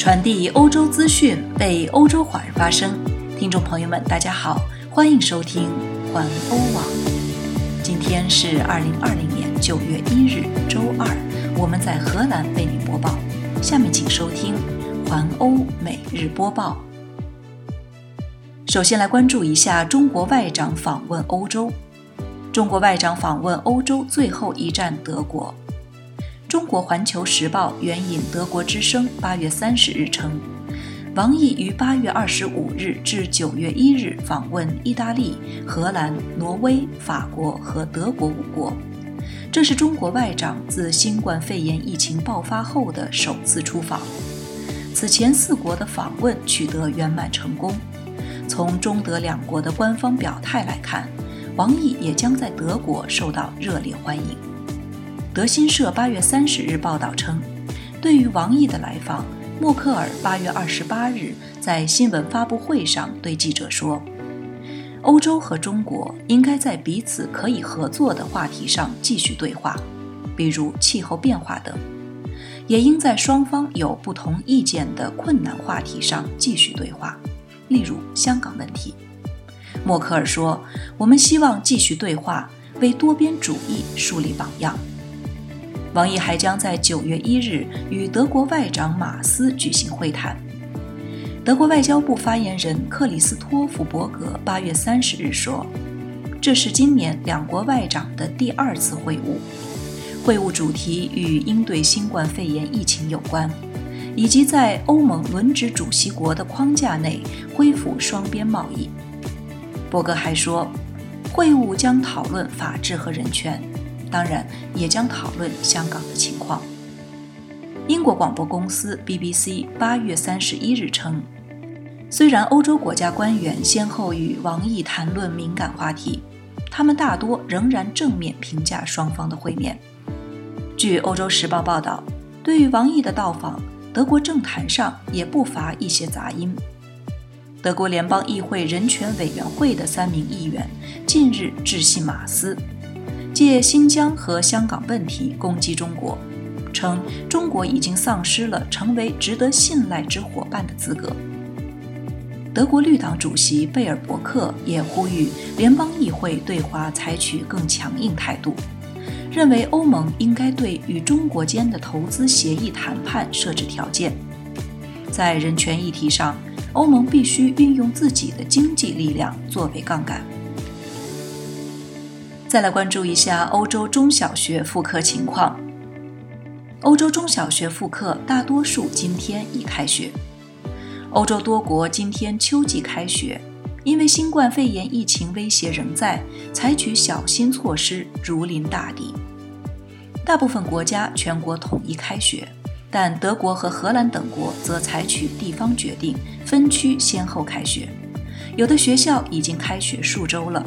传递欧洲资讯，为欧洲华人发声。听众朋友们，大家好，欢迎收听环欧网。今天是二零二零年九月一日，周二，我们在荷兰为您播报。下面请收听环欧每日播报。首先来关注一下中国外长访问欧洲。中国外长访问欧洲最后一站德国。中国环球时报援引德国之声八月三十日称，王毅于八月二十五日至九月一日访问意大利、荷兰、挪威、法国和德国五国，这是中国外长自新冠肺炎疫情爆发后的首次出访。此前四国的访问取得圆满成功。从中德两国的官方表态来看。王毅也将在德国受到热烈欢迎。德新社八月三十日报道称，对于王毅的来访，默克尔八月二十八日在新闻发布会上对记者说：“欧洲和中国应该在彼此可以合作的话题上继续对话，比如气候变化等；也应在双方有不同意见的困难话题上继续对话，例如香港问题。”默克尔说：“我们希望继续对话，为多边主义树立榜样。”王毅还将在九月一日与德国外长马斯举行会谈。德国外交部发言人克里斯托弗伯格八月三十日说：“这是今年两国外长的第二次会晤，会晤主题与应对新冠肺炎疫情有关，以及在欧盟轮值主席国的框架内恢复双边贸易。”伯格还说，会晤将讨论法治和人权，当然也将讨论香港的情况。英国广播公司 BBC 八月三十一日称，虽然欧洲国家官员先后与王毅谈论敏感话题，他们大多仍然正面评价双方的会面。据欧洲时报报道，对于王毅的到访，德国政坛上也不乏一些杂音。德国联邦议会人权委员会的三名议员近日致信马斯，借新疆和香港问题攻击中国，称中国已经丧失了成为值得信赖之伙伴的资格。德国绿党主席贝尔伯克也呼吁联邦议会对华采取更强硬态度，认为欧盟应该对与中国间的投资协议谈判设置条件。在人权议题上。欧盟必须运用自己的经济力量作为杠杆。再来关注一下欧洲中小学复课情况。欧洲中小学复课大多数今天已开学。欧洲多国今天秋季开学，因为新冠肺炎疫情威胁仍在，采取小心措施如临大敌。大部分国家全国统一开学。但德国和荷兰等国则采取地方决定，分区先后开学。有的学校已经开学数周了。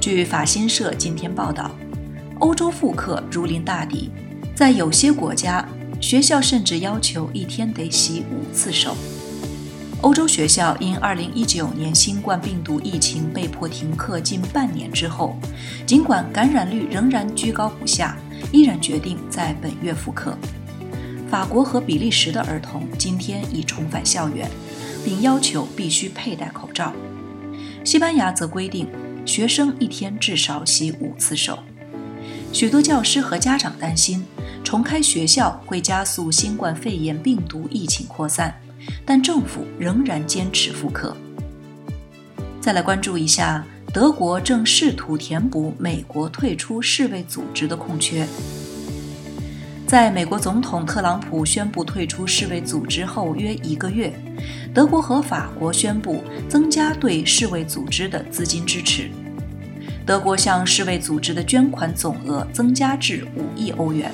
据法新社今天报道，欧洲复课如临大敌，在有些国家，学校甚至要求一天得洗五次手。欧洲学校因2019年新冠病毒疫情被迫停课近半年之后，尽管感染率仍然居高不下，依然决定在本月复课。法国和比利时的儿童今天已重返校园，并要求必须佩戴口罩。西班牙则规定学生一天至少洗五次手。许多教师和家长担心重开学校会加速新冠肺炎病毒疫情扩散，但政府仍然坚持复课。再来关注一下，德国正试图填补美国退出世卫组织的空缺。在美国总统特朗普宣布退出世卫组织后约一个月，德国和法国宣布增加对世卫组织的资金支持。德国向世卫组织的捐款总额增加至五亿欧元。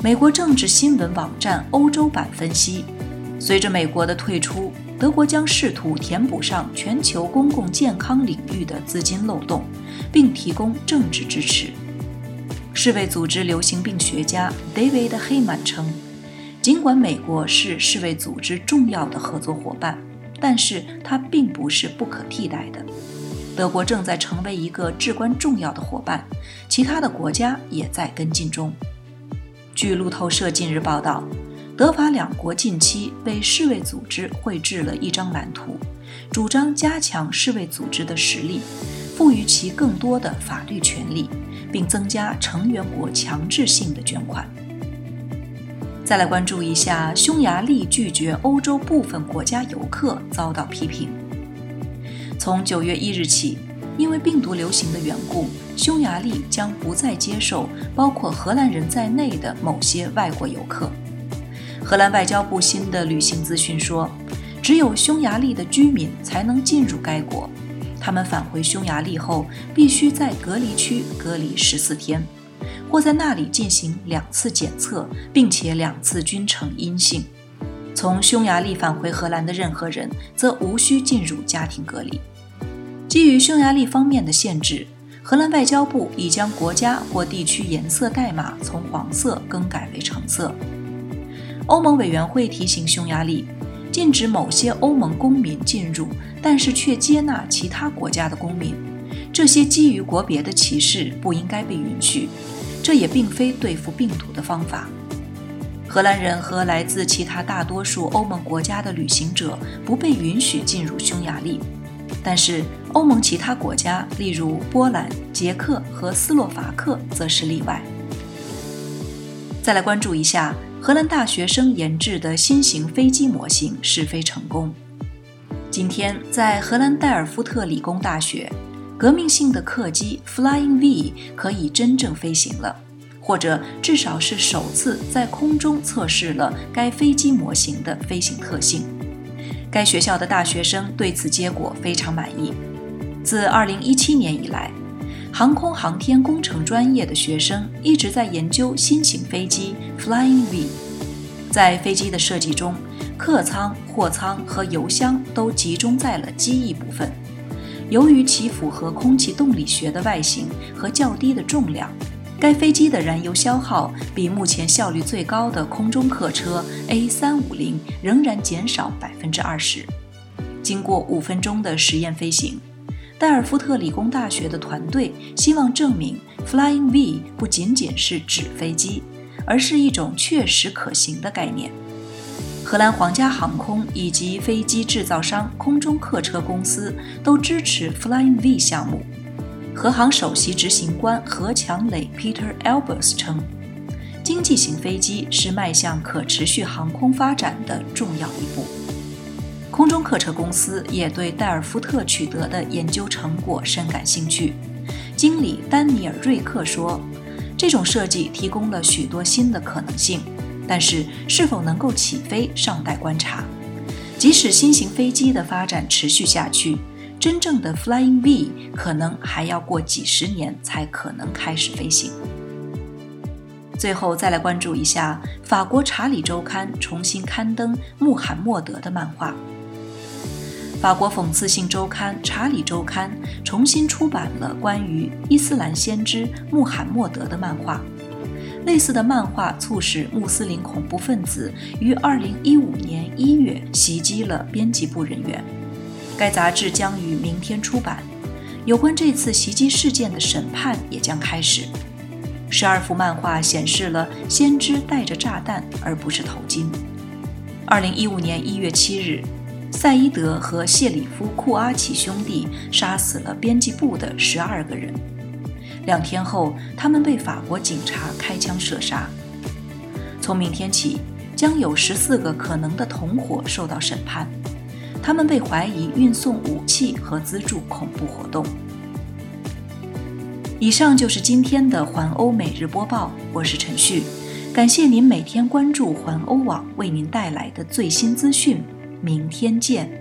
美国政治新闻网站欧洲版分析，随着美国的退出，德国将试图填补上全球公共健康领域的资金漏洞，并提供政治支持。世卫组织流行病学家 David Heyman 称，尽管美国是世卫组织重要的合作伙伴，但是它并不是不可替代的。德国正在成为一个至关重要的伙伴，其他的国家也在跟进中。据路透社近日报道，德法两国近期为世卫组织绘制了一张蓝图，主张加强世卫组织的实力，赋予其更多的法律权利，并增加成员国强制性的捐款。再来关注一下，匈牙利拒绝欧洲部分国家游客遭到批评。从九月一日起，因为病毒流行的缘故，匈牙利将不再接受包括荷兰人在内的某些外国游客。荷兰外交部新的旅行资讯说，只有匈牙利的居民才能进入该国，他们返回匈牙利后必须在隔离区隔离十四天。或在那里进行两次检测，并且两次均呈阴性。从匈牙利返回荷兰的任何人则无需进入家庭隔离。基于匈牙利方面的限制，荷兰外交部已将国家或地区颜色代码从黄色更改为橙色。欧盟委员会提醒匈牙利，禁止某些欧盟公民进入，但是却接纳其他国家的公民。这些基于国别的歧视不应该被允许。这也并非对付病毒的方法。荷兰人和来自其他大多数欧盟国家的旅行者不被允许进入匈牙利，但是欧盟其他国家，例如波兰、捷克和斯洛伐克，则是例外。再来关注一下荷兰大学生研制的新型飞机模型试飞成功。今天，在荷兰代尔夫特理工大学。革命性的客机 Flying V 可以真正飞行了，或者至少是首次在空中测试了该飞机模型的飞行特性。该学校的大学生对此结果非常满意。自2017年以来，航空航天工程专业的学生一直在研究新型飞机 Flying V。在飞机的设计中，客舱、货舱和油箱都集中在了机翼部分。由于其符合空气动力学的外形和较低的重量，该飞机的燃油消耗比目前效率最高的空中客车 A350 仍然减少百分之二十。经过五分钟的实验飞行，戴尔夫特理工大学的团队希望证明 Flying V 不仅仅是纸飞机，而是一种确实可行的概念。荷兰皇家航空以及飞机制造商空中客车公司都支持 Flying V 项目。荷航首席执行官何强磊 Peter Albers 称，经济型飞机是迈向可持续航空发展的重要一步。空中客车公司也对戴尔夫特取得的研究成果深感兴趣。经理丹尼尔·瑞克说：“这种设计提供了许多新的可能性。”但是，是否能够起飞尚待观察。即使新型飞机的发展持续下去，真正的 Flying V 可能还要过几十年才可能开始飞行。最后，再来关注一下法国《查理周刊》重新刊登穆罕默德的漫画。法国讽刺性周刊《查理周刊》重新出版了关于伊斯兰先知穆罕默德的漫画。类似的漫画促使穆斯林恐怖分子于2015年1月袭击了编辑部人员。该杂志将于明天出版，有关这次袭击事件的审判也将开始。十二幅漫画显示了先知带着炸弹，而不是头巾。2015年1月7日，赛伊德和谢里夫·库阿奇兄弟杀死了编辑部的十二个人。两天后，他们被法国警察开枪射杀。从明天起，将有十四个可能的同伙受到审判，他们被怀疑运送武器和资助恐怖活动。以上就是今天的环欧每日播报，我是陈旭，感谢您每天关注环欧网为您带来的最新资讯，明天见。